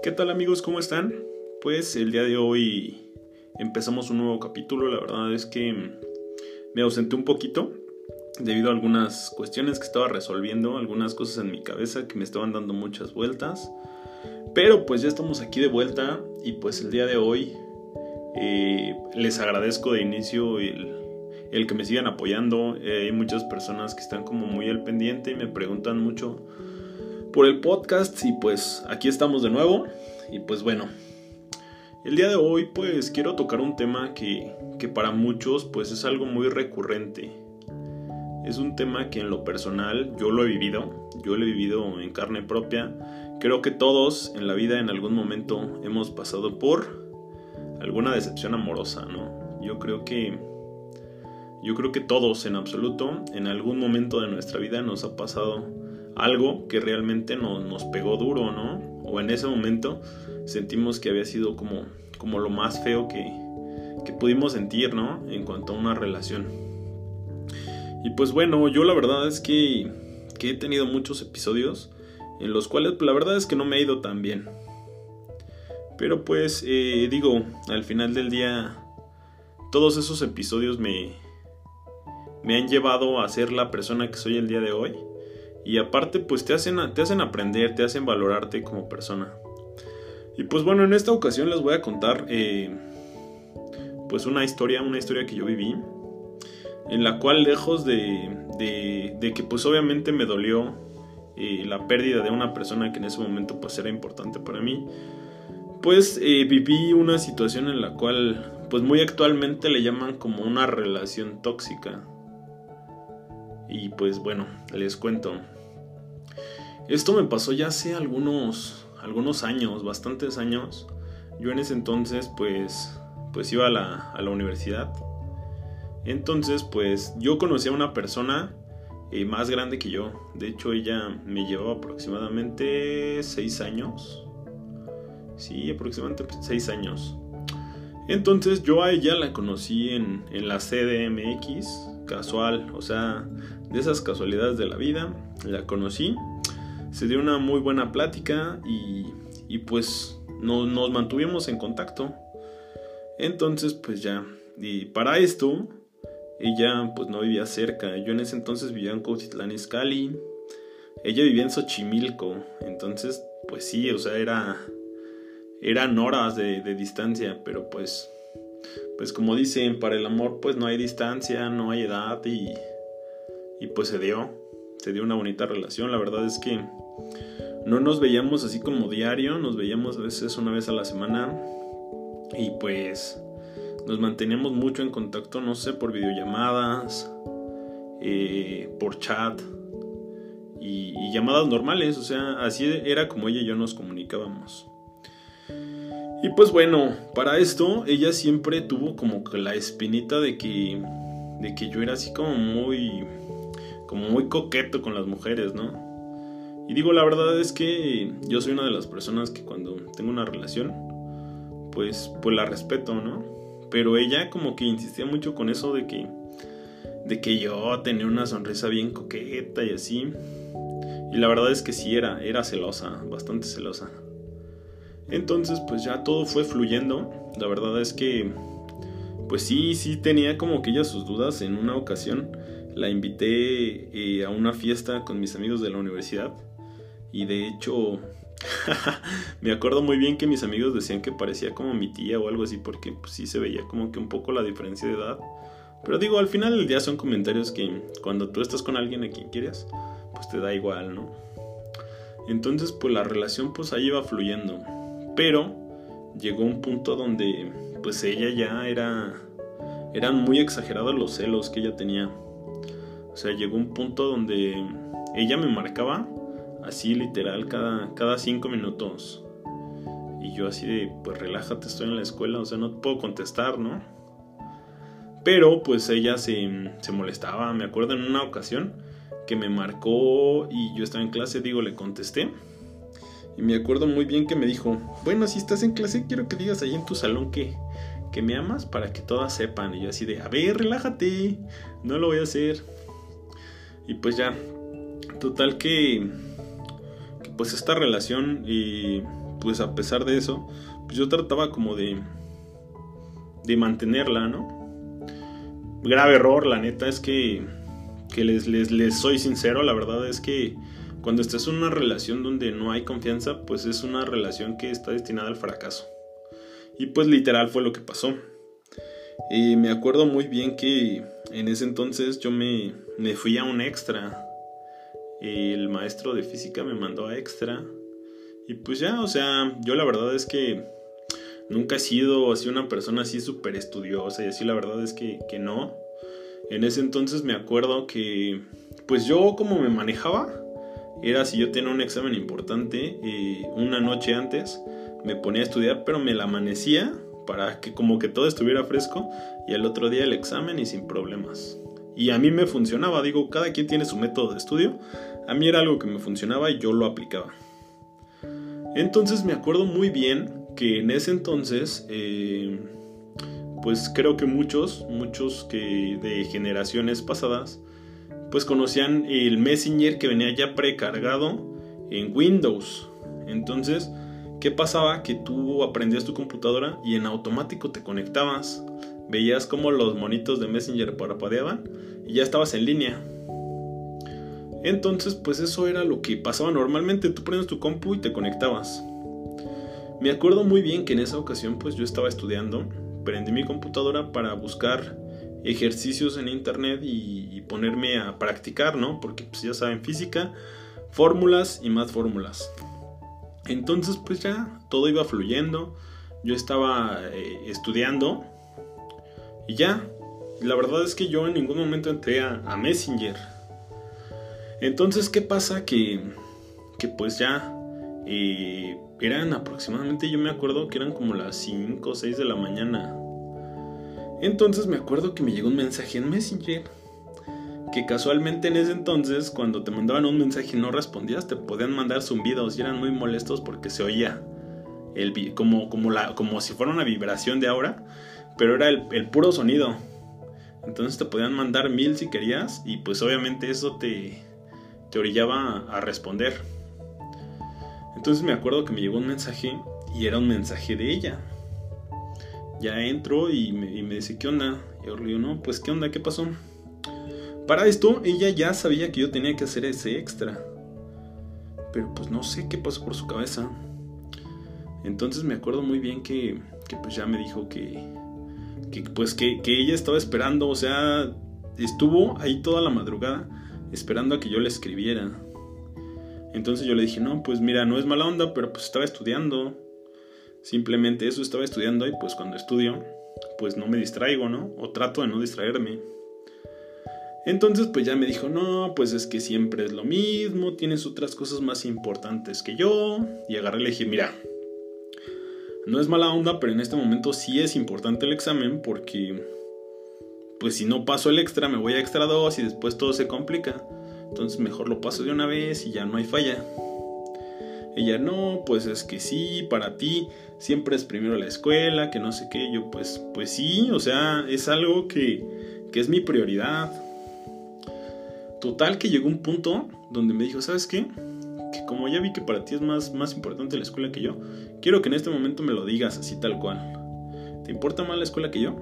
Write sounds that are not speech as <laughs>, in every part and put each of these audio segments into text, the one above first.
¿Qué tal amigos? ¿Cómo están? Pues el día de hoy empezamos un nuevo capítulo. La verdad es que me ausenté un poquito debido a algunas cuestiones que estaba resolviendo, algunas cosas en mi cabeza que me estaban dando muchas vueltas. Pero pues ya estamos aquí de vuelta y pues el día de hoy eh, les agradezco de inicio el, el que me sigan apoyando. Eh, hay muchas personas que están como muy al pendiente y me preguntan mucho por el podcast y pues aquí estamos de nuevo. Y pues bueno, el día de hoy pues quiero tocar un tema que, que para muchos pues es algo muy recurrente. Es un tema que en lo personal yo lo he vivido, yo lo he vivido en carne propia. Creo que todos en la vida en algún momento hemos pasado por alguna decepción amorosa, ¿no? Yo creo que yo creo que todos en absoluto en algún momento de nuestra vida nos ha pasado algo que realmente nos, nos pegó duro, ¿no? O en ese momento sentimos que había sido como, como lo más feo que, que pudimos sentir, ¿no? En cuanto a una relación. Y pues bueno, yo la verdad es que, que he tenido muchos episodios en los cuales pues, la verdad es que no me ha ido tan bien. Pero pues eh, digo, al final del día, todos esos episodios me, me han llevado a ser la persona que soy el día de hoy. Y aparte, pues te hacen, te hacen aprender, te hacen valorarte como persona. Y pues bueno, en esta ocasión les voy a contar eh, pues una historia, una historia que yo viví. En la cual lejos de, que pues obviamente me dolió eh, la pérdida de una persona que en ese momento pues era importante para mí. Pues eh, viví una situación en la cual pues muy actualmente le llaman como una relación tóxica. Y pues bueno, les cuento. Esto me pasó ya hace algunos, algunos años, bastantes años. Yo en ese entonces pues, pues iba a la, a la universidad. Entonces pues yo conocí a una persona eh, más grande que yo. De hecho ella me llevaba aproximadamente 6 años. Sí, aproximadamente 6 años. Entonces yo a ella la conocí en, en la CDMX, casual, o sea, de esas casualidades de la vida, la conocí, se dio una muy buena plática y, y pues nos mantuvimos en contacto. Entonces pues ya, y para esto, ella pues no vivía cerca, yo en ese entonces vivía en Cuautitlán Izcalli, ella vivía en Xochimilco, entonces pues sí, o sea, era, eran horas de, de distancia, pero pues pues como dicen, para el amor pues no hay distancia, no hay edad y, y pues se dio, se dio una bonita relación. La verdad es que no nos veíamos así como diario, nos veíamos a veces una vez a la semana y pues nos manteníamos mucho en contacto, no sé, por videollamadas, eh, por chat y, y llamadas normales, o sea, así era como ella y yo nos comunicábamos. Y pues bueno, para esto ella siempre tuvo como que la espinita de que de que yo era así como muy como muy coqueto con las mujeres, ¿no? Y digo, la verdad es que yo soy una de las personas que cuando tengo una relación pues pues la respeto, ¿no? Pero ella como que insistía mucho con eso de que de que yo tenía una sonrisa bien coqueta y así. Y la verdad es que sí era era celosa, bastante celosa. Entonces pues ya todo fue fluyendo. La verdad es que pues sí, sí tenía como que ella sus dudas. En una ocasión la invité eh, a una fiesta con mis amigos de la universidad. Y de hecho <laughs> me acuerdo muy bien que mis amigos decían que parecía como mi tía o algo así porque pues, sí se veía como que un poco la diferencia de edad. Pero digo, al final del día son comentarios que cuando tú estás con alguien a quien quieres, pues te da igual, ¿no? Entonces pues la relación pues ahí iba fluyendo. Pero llegó un punto donde pues ella ya era eran muy exagerados los celos que ella tenía. O sea, llegó un punto donde ella me marcaba así literal cada, cada cinco minutos. Y yo así de, pues relájate, estoy en la escuela, o sea, no puedo contestar, ¿no? Pero pues ella se, se molestaba, me acuerdo en una ocasión que me marcó y yo estaba en clase, digo, le contesté y me acuerdo muy bien que me dijo, bueno, si estás en clase, quiero que digas ahí en tu salón que, que me amas para que todas sepan. Y yo así de, a ver, relájate, no lo voy a hacer. Y pues ya, total que, que pues esta relación y pues a pesar de eso, pues yo trataba como de, de mantenerla, ¿no? Grave error, la neta es que, que les, les, les soy sincero, la verdad es que cuando estás en una relación donde no hay confianza, pues es una relación que está destinada al fracaso. Y pues literal fue lo que pasó. Y me acuerdo muy bien que en ese entonces yo me, me fui a un extra. El maestro de física me mandó a extra. Y pues ya, o sea, yo la verdad es que nunca he sido así una persona así súper estudiosa y así la verdad es que, que no. En ese entonces me acuerdo que pues yo como me manejaba era si yo tenía un examen importante y una noche antes me ponía a estudiar pero me la amanecía para que como que todo estuviera fresco y el otro día el examen y sin problemas. Y a mí me funcionaba, digo, cada quien tiene su método de estudio. A mí era algo que me funcionaba y yo lo aplicaba. Entonces me acuerdo muy bien que en ese entonces, eh, pues creo que muchos, muchos que de generaciones pasadas, pues conocían el Messenger que venía ya precargado en Windows. Entonces, ¿Qué pasaba? Que tú aprendías tu computadora y en automático te conectabas. Veías como los monitos de Messenger parpadeaban y ya estabas en línea. Entonces, pues eso era lo que pasaba normalmente. Tú prendes tu compu y te conectabas. Me acuerdo muy bien que en esa ocasión, pues yo estaba estudiando. Prendí mi computadora para buscar ejercicios en internet y, y ponerme a practicar, ¿no? Porque pues ya saben, física, fórmulas y más fórmulas. Entonces pues ya todo iba fluyendo, yo estaba eh, estudiando y ya, la verdad es que yo en ningún momento entré a, Messenger. Entonces, ¿qué pasa? Que, que pues ya eh, eran aproximadamente, yo me acuerdo que eran como las 5 o 6 de la mañana. Entonces me acuerdo que me llegó un mensaje en Messenger que casualmente en ese entonces, cuando te mandaban un mensaje y no respondías, te podían mandar zumbidos y eran muy molestos porque se oía el, como, como, la, como si fuera una vibración de ahora, pero era el, puro sonido. Entonces te podían mandar mil si querías y pues obviamente eso te, te orillaba a responder. Entonces me acuerdo que me llegó un mensaje y era un mensaje de ella. Ya entro y me, y me dice, ¿qué onda? Y yo le digo, no, pues ¿qué onda? ¿Qué pasó? Para esto, ella ya sabía que yo tenía que hacer ese extra. Pero pues no sé qué pasó por su cabeza. Entonces me acuerdo muy bien que, que pues ya me dijo que, que pues que, que, ella estaba esperando, o sea, estuvo ahí toda la madrugada esperando a que yo le escribiera. Entonces yo le dije, no, pues mira, no es mala onda, pero pues estaba estudiando. Simplemente eso estaba estudiando y pues cuando estudio, pues no me distraigo, ¿no? O trato de no distraerme. Entonces pues ya me dijo, no, pues es que siempre es lo mismo, tienes otras cosas más importantes que yo. Y agarré y le dije, mira, no es mala onda, pero en este momento sí es importante el examen porque pues si no paso el extra me voy a extra 2 y después todo se complica. Entonces mejor lo paso de una vez y ya no hay falla. Ella no, pues es que sí, para ti siempre es primero la escuela, que no sé qué. Yo pues pues sí, o sea, es algo que, que es mi prioridad Total que llegó un punto donde me dijo, ¿sabes qué? Como ya vi que para ti es más, más importante la escuela que yo, quiero que en este momento me lo digas así tal cual. ¿Te importa más la escuela que yo?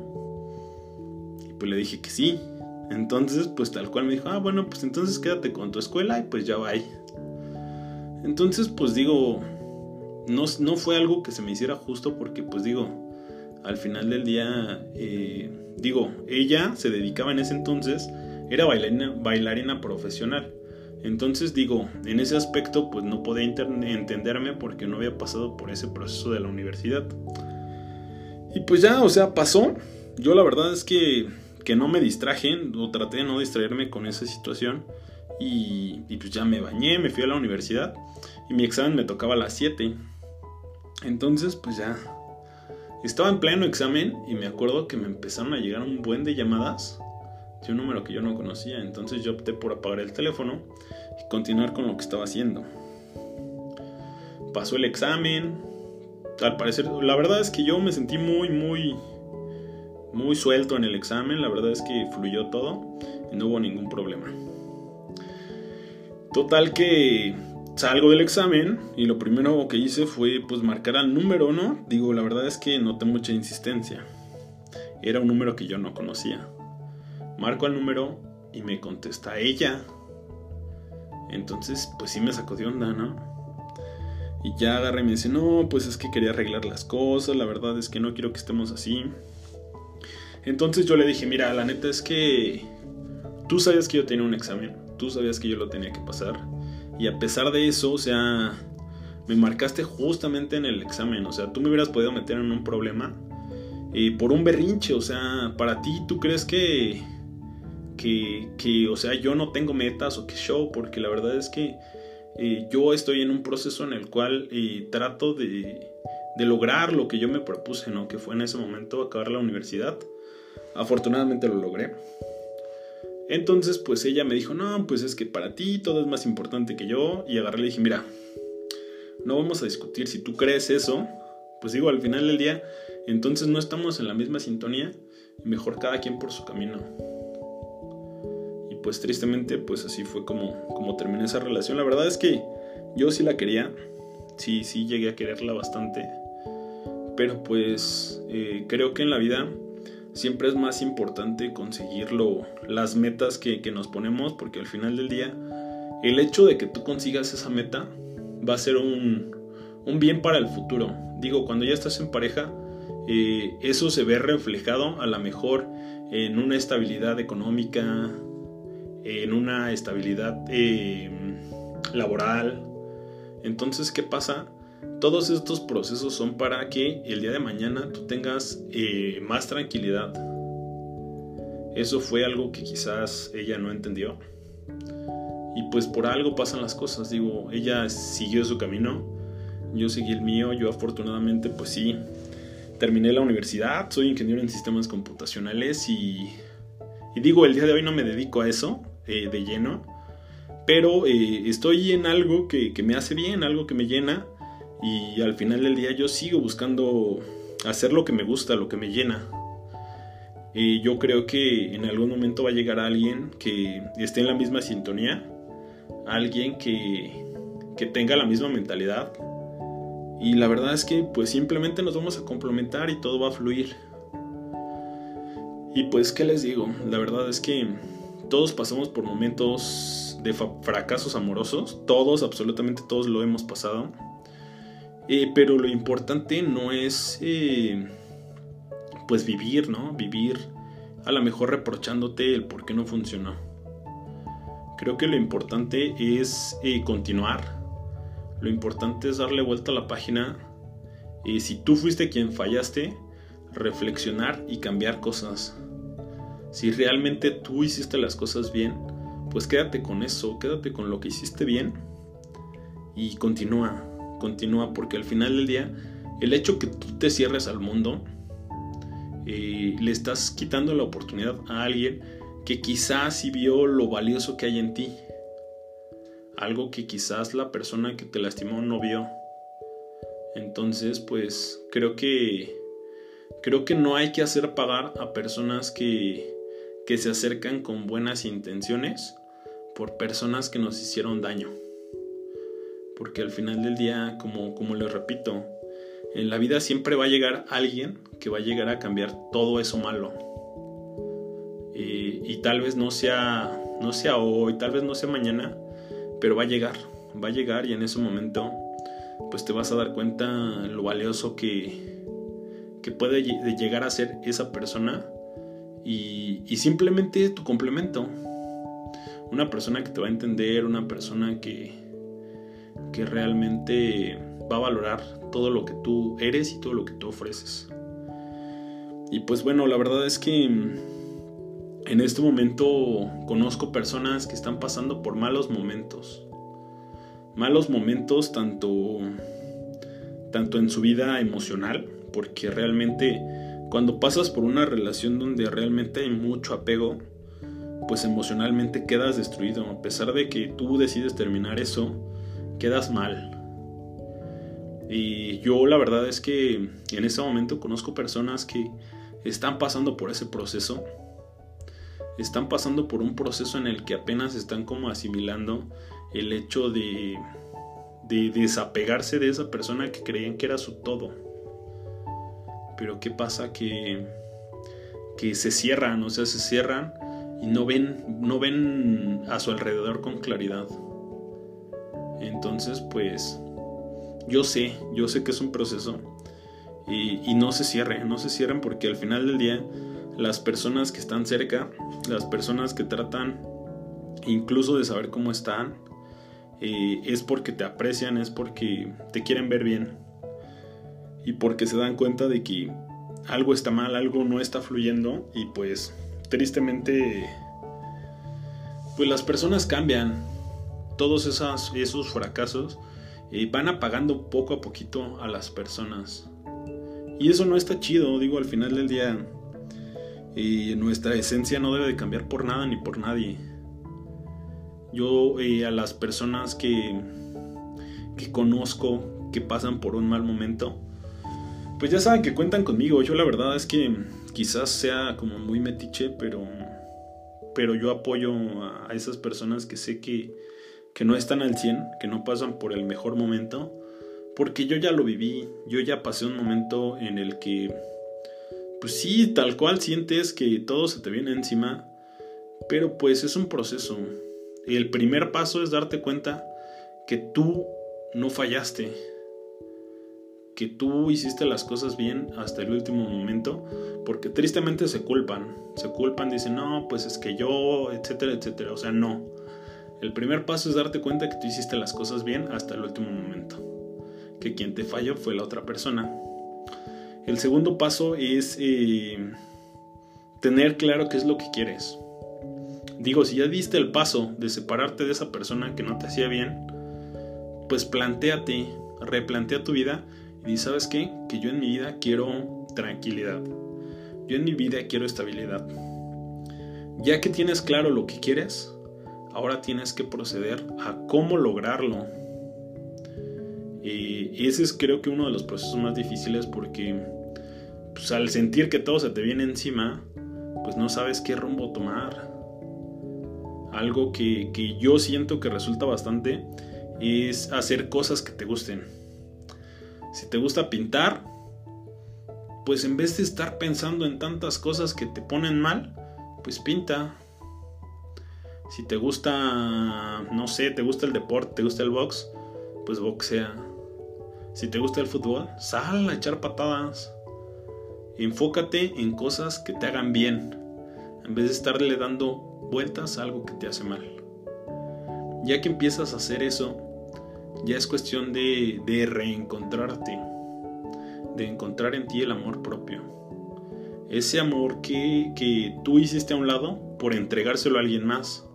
Y pues le dije que sí. Entonces, pues tal cual me dijo, ah, bueno, pues entonces quédate con tu escuela y pues ya va. Entonces, pues digo, no, no fue algo que se me hiciera justo porque, pues digo, al final del día, eh, digo, ella se dedicaba en ese entonces era bailarina, bailarina profesional. Entonces digo, en ese aspecto pues no podía entenderme porque no había pasado por ese proceso de la universidad. Y pues ya, o sea, pasó. Yo la verdad es que, que no me distraje o traté de no distraerme con esa situación. Y, y, pues ya me bañé, me fui a la universidad y mi examen me tocaba a las 7. Entonces pues ya estaba en pleno examen y me acuerdo que me empezaron a llegar un buen de llamadas un número que yo no conocía. Entonces yo opté por apagar el teléfono y continuar con lo que estaba haciendo. Pasó el examen. Al parecer, la verdad es que yo me sentí muy, muy, muy suelto en el examen. La verdad es que fluyó todo y no hubo ningún problema. Total que salgo del examen y lo primero que hice fue pues marcar al número, ¿no? Digo, la verdad es que noté mucha insistencia. Era un número que yo no conocía. Marco al número y me contesta ella. Entonces, pues sí me sacó de onda, ¿no? Y ya agarré y me dice, no, pues es que quería arreglar las cosas, la verdad es que no quiero que estemos así. Entonces yo le dije, mira, la neta es que tú sabías que yo tenía un examen, tú sabías que yo lo tenía que pasar. Y a pesar de eso, o sea, me marcaste justamente en el examen, o sea, tú me hubieras podido meter en un problema eh, por un berrinche, o sea, para ti tú crees que, que, o sea, yo no tengo metas o que show, porque la verdad es que eh, yo estoy en un proceso en el cual eh, trato de, de, lograr lo que yo me propuse, ¿no? Que fue en ese momento acabar la universidad. Afortunadamente lo logré. Entonces, pues ella me dijo, no, pues es que para ti todo es más importante que yo. Y agarré y le dije, mira, no vamos a discutir si tú crees eso. Pues digo, al final del día, entonces no estamos en la misma sintonía. Mejor cada quien por su camino pues tristemente pues así fue como, como terminé esa relación. La verdad es que yo sí la quería, sí, sí llegué a quererla bastante, pero pues eh, creo que en la vida siempre es más importante conseguir las metas que, nos ponemos porque al final del día el hecho de que tú consigas esa meta va a ser un, un bien para el futuro. Digo, cuando ya estás en pareja, eh, eso se ve reflejado a lo mejor en una estabilidad económica, en una estabilidad eh, laboral. Entonces, ¿qué pasa? Todos estos procesos son para que el día de mañana tú tengas eh, más tranquilidad. Eso fue algo que quizás ella no entendió. Y pues por algo pasan las cosas. Digo, ella siguió su camino, yo seguí el mío, yo afortunadamente pues sí, terminé la universidad, soy ingeniero en sistemas computacionales y digo, el día de hoy no me dedico a eso, eh, de lleno, pero eh, estoy en algo que, me hace bien, algo que me llena y al final del día yo sigo buscando hacer lo que me gusta, lo que me llena. Y yo creo que en algún momento va a llegar alguien que esté en la misma sintonía, alguien que, que tenga la misma mentalidad. Y la verdad es que pues simplemente nos vamos a complementar y todo va a fluir. Y pues, ¿qué les digo? La verdad es que todos pasamos por momentos de fracasos amorosos, todos, absolutamente todos lo hemos pasado. Eh, pero lo importante no es eh, pues vivir, ¿no? Vivir a lo mejor reprochándote el por qué no funcionó. Creo que lo importante es eh, continuar. Lo importante es darle vuelta a la página. si tú fuiste quien fallaste, reflexionar y cambiar cosas. Si realmente tú hiciste las cosas bien, pues quédate con eso, quédate con lo que hiciste bien y continúa, continúa, porque al final del día, el hecho que tú te cierres al mundo, eh, le estás quitando la oportunidad a alguien que quizás sí vio lo valioso que hay en ti. Algo que quizás la persona que te lastimó no vio. Entonces, pues creo que creo que no hay que hacer pagar a personas que que se acercan con buenas intenciones por personas que nos hicieron daño. Porque al final del día, como, como les repito, en la vida siempre va a llegar alguien que va a llegar a cambiar todo eso malo. Y, tal vez no sea, no sea hoy, tal vez no sea mañana, pero va a llegar, va a llegar y en ese momento pues te vas a dar cuenta lo valioso que, que puede llegar a ser esa persona y, simplemente tu complemento. Una persona que te va a entender, una persona que, que realmente va a valorar todo lo que tú eres y todo lo que tú ofreces. Y pues bueno, la verdad es que en este momento conozco personas que están pasando por malos momentos. Malos momentos tanto, tanto en su vida emocional, porque realmente cuando pasas por una relación donde realmente hay mucho apego, pues emocionalmente quedas destruido. A pesar de que tú decides terminar eso, quedas mal. Y yo la verdad es que en ese momento conozco personas que están pasando por ese proceso. Están pasando por un proceso en el que apenas están como asimilando el hecho de, de desapegarse de esa persona que creían que era su todo. Pero ¿qué pasa? Que, que se cierran, o sea, se cierran y no ven, no ven a su alrededor con claridad. Entonces, pues, yo sé, yo sé que es un proceso y, y no se cierren, no se cierren porque al final del día las personas que están cerca, las personas que tratan incluso de saber cómo están, eh, es porque te aprecian, es porque te quieren ver bien y porque se dan cuenta de que algo está mal, algo no está fluyendo y pues tristemente pues las personas cambian, todos esos, fracasos eh, van apagando poco a poquito a las personas. Y eso no está chido, digo al final del día eh, nuestra esencia no debe de cambiar por nada ni por nadie. Yo eh, a las personas que, que conozco que pasan por un mal momento, pues ya saben que cuentan conmigo. Yo la verdad es que quizás sea como muy metiche, pero, pero yo apoyo a, esas personas que sé que, que no están al 100, que no pasan por el mejor momento, porque yo ya lo viví, yo ya pasé un momento en el que, pues sí, tal cual sientes que todo se te viene encima, pero pues es un proceso, el primer paso es darte cuenta que tú no fallaste, que tú hiciste las cosas bien hasta el último momento, porque tristemente se culpan, se culpan, dicen, no, pues es que yo, etcétera, etcétera, o sea, no. El primer paso es darte cuenta que tú hiciste las cosas bien hasta el último momento, que quien te falló fue la otra persona. El segundo paso es eh, tener claro qué es lo que quieres. Digo, si ya diste el paso de separarte de esa persona que no te hacía bien, pues planteate, replantea tu vida y ¿sabes qué? Que yo en mi vida quiero tranquilidad. Yo en mi vida quiero estabilidad. Ya que tienes claro lo que quieres, ahora tienes que proceder a cómo lograrlo. Y ese es creo que uno de los procesos más difíciles porque pues, al sentir que todo se te viene encima, pues no sabes qué rumbo tomar algo que, yo siento que resulta bastante es hacer cosas que te gusten. Si te gusta pintar, pues en vez de estar pensando en tantas cosas que te ponen mal, pues pinta. Si te gusta, no sé, te gusta el deporte, te gusta el box, pues boxea. Si te gusta el fútbol, sal a echar patadas. Enfócate en cosas que te hagan bien, en vez de estarle dando vueltas a algo que te hace mal. Ya que empiezas a hacer eso, ya es cuestión de, de reencontrarte, de encontrar en ti el amor propio. Ese amor que, que tú hiciste a un lado por entregárselo a alguien más,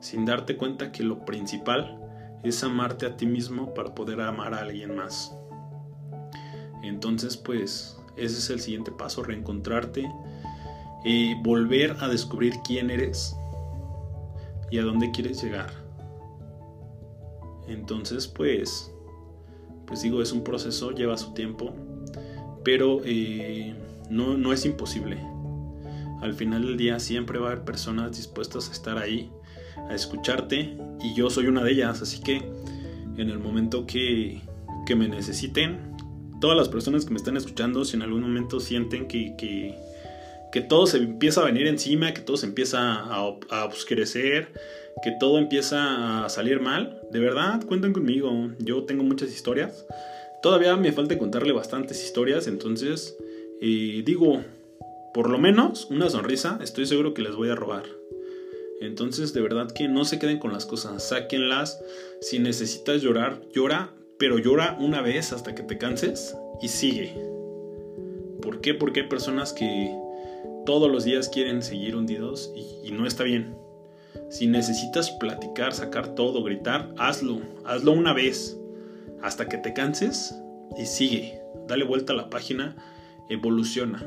sin darte cuenta que lo principal es amarte a ti mismo para poder amar a alguien más. Entonces, pues, ese es el siguiente paso, reencontrarte volver a descubrir quién eres y a dónde quieres llegar. Entonces, pues, pues digo, es un proceso, lleva su tiempo, pero eh, no, no es imposible. Al final del día siempre va a haber personas dispuestas a estar ahí, a escucharte, y yo soy una de ellas, así que en el momento que, que me necesiten, todas las personas que me están escuchando, si en algún momento sienten que, que que todo se empieza a venir encima, que todo se empieza a, a oscurecer, que todo empieza a salir mal, de verdad, cuenten conmigo. Yo tengo muchas historias. Todavía me falta contarle bastantes historias, entonces digo, por lo menos una sonrisa, estoy seguro que les voy a robar. Entonces, de verdad que no se queden con las cosas, sáquenlas. Si necesitas llorar, llora, pero llora una vez hasta que te canses y sigue. ¿Por qué? Porque hay personas que todos los días quieren seguir hundidos y, no está bien. Si necesitas platicar, sacar todo, gritar, hazlo. Hazlo una vez. Hasta que te canses y sigue. Dale vuelta a la página, evoluciona.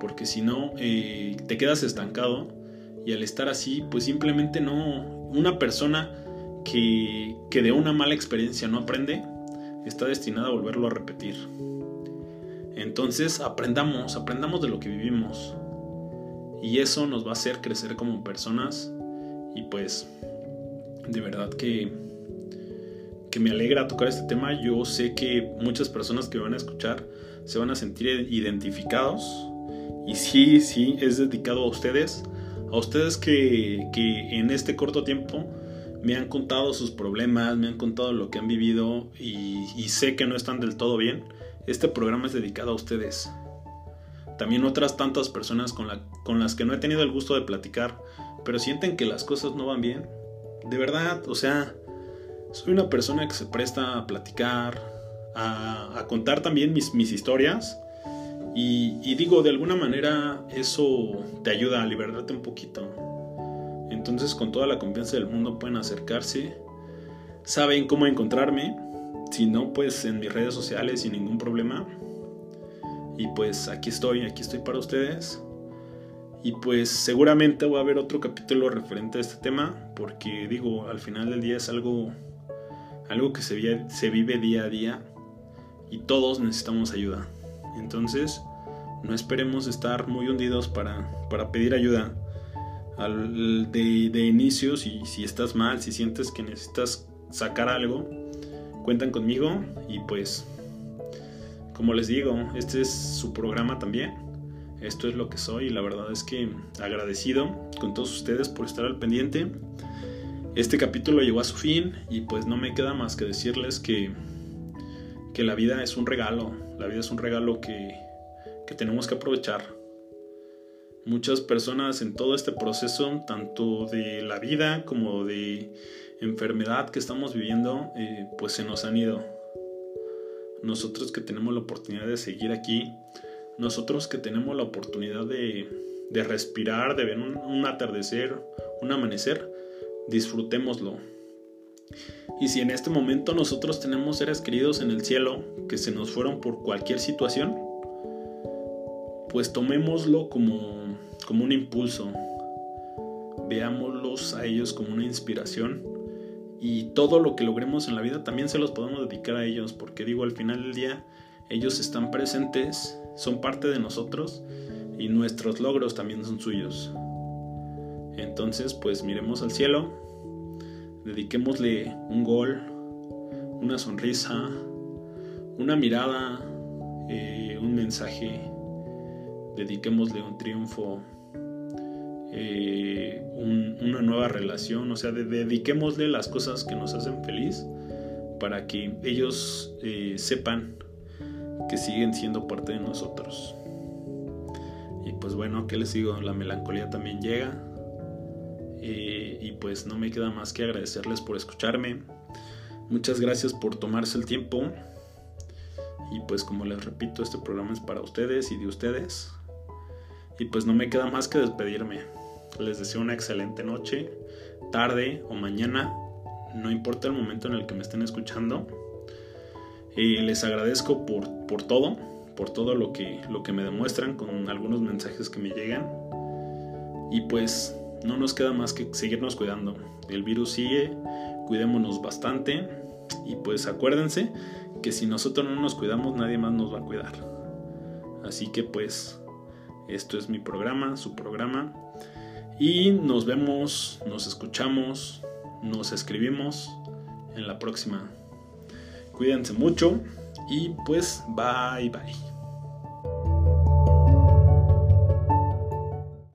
Porque si no, eh, te quedas estancado. Y al estar así, pues simplemente no. Una persona que, que de una mala experiencia no aprende, está destinada a volverlo a repetir. Entonces aprendamos, aprendamos de lo que vivimos. Y eso nos va a hacer crecer como personas. Y pues, de verdad que, que me alegra tocar este tema. Yo sé que muchas personas que van a escuchar se van a sentir identificados. Y sí, sí, es dedicado a ustedes. A ustedes que, que en este corto tiempo me han contado sus problemas, me han contado lo que han vivido y, sé que no están del todo bien. Este programa es dedicado a ustedes. También otras tantas personas con, las que no he tenido el gusto de platicar, pero sienten que las cosas no van bien. De verdad, o sea, soy una persona que se presta a platicar, a, contar también mis, mis historias. Y, y, digo, de alguna manera eso te ayuda a liberarte un poquito. Entonces con toda la confianza del mundo pueden acercarse. Saben cómo encontrarme. Si no, pues en mis redes sociales sin ningún problema. Y pues aquí estoy, aquí estoy para ustedes. Y pues seguramente voy a ver otro capítulo referente a este tema. Porque digo, al final del día es algo, algo que se vive, se vive día a día. Y todos necesitamos ayuda. Entonces, no esperemos estar muy hundidos para, para pedir ayuda de, de inicio, si, si estás mal, si sientes que necesitas sacar algo, cuentan conmigo y pues, como les digo, este es su programa también. Esto es lo que soy y la verdad es que agradecido con todos ustedes por estar al pendiente. Este capítulo llegó a su fin y pues no me queda más que decirles que, que la vida es un regalo. La vida es un regalo que, que tenemos que aprovechar muchas personas en todo este proceso, tanto de la vida como de enfermedad que estamos viviendo, eh, pues se nos han ido. Nosotros que tenemos la oportunidad de seguir aquí, nosotros que tenemos la oportunidad de, respirar, de ver un, atardecer, un amanecer, disfrutémoslo. Y si en este momento nosotros tenemos seres queridos en el cielo que se nos fueron por cualquier situación, pues tomémoslo como como un impulso. Veámoslos a ellos como una inspiración y todo lo que logremos en la vida también se los podemos dedicar a ellos, porque digo, al final del día ellos están presentes, son parte de nosotros y nuestros logros también son suyos. Entonces, pues miremos al cielo, dediquémosle un gol, una sonrisa, una mirada, eh, un mensaje dediquémosle un triunfo, eh, una nueva relación, o sea, dediquémosle las cosas que nos hacen feliz para que ellos eh, sepan que siguen siendo parte de nosotros. Y pues bueno, ¿qué les digo? La melancolía también llega. Eh, y pues no me queda más que agradecerles por escucharme. Muchas gracias por tomarse el tiempo. Y pues como les repito, este programa es para ustedes y de ustedes. Y pues no me queda más que despedirme. Les deseo una excelente noche, tarde o mañana, no importa el momento en el que me estén escuchando. Y les agradezco por, por todo, por todo lo que, lo que me demuestran con algunos mensajes que me llegan. Y pues no nos queda más que seguirnos cuidando. El virus sigue, cuidémonos bastante. Y pues acuérdense que si nosotros no nos cuidamos, nadie más nos va a cuidar. Así que pues esto es mi programa, su programa. Y nos vemos, nos escuchamos, nos escribimos en la próxima. Cuídense mucho y pues bye bye.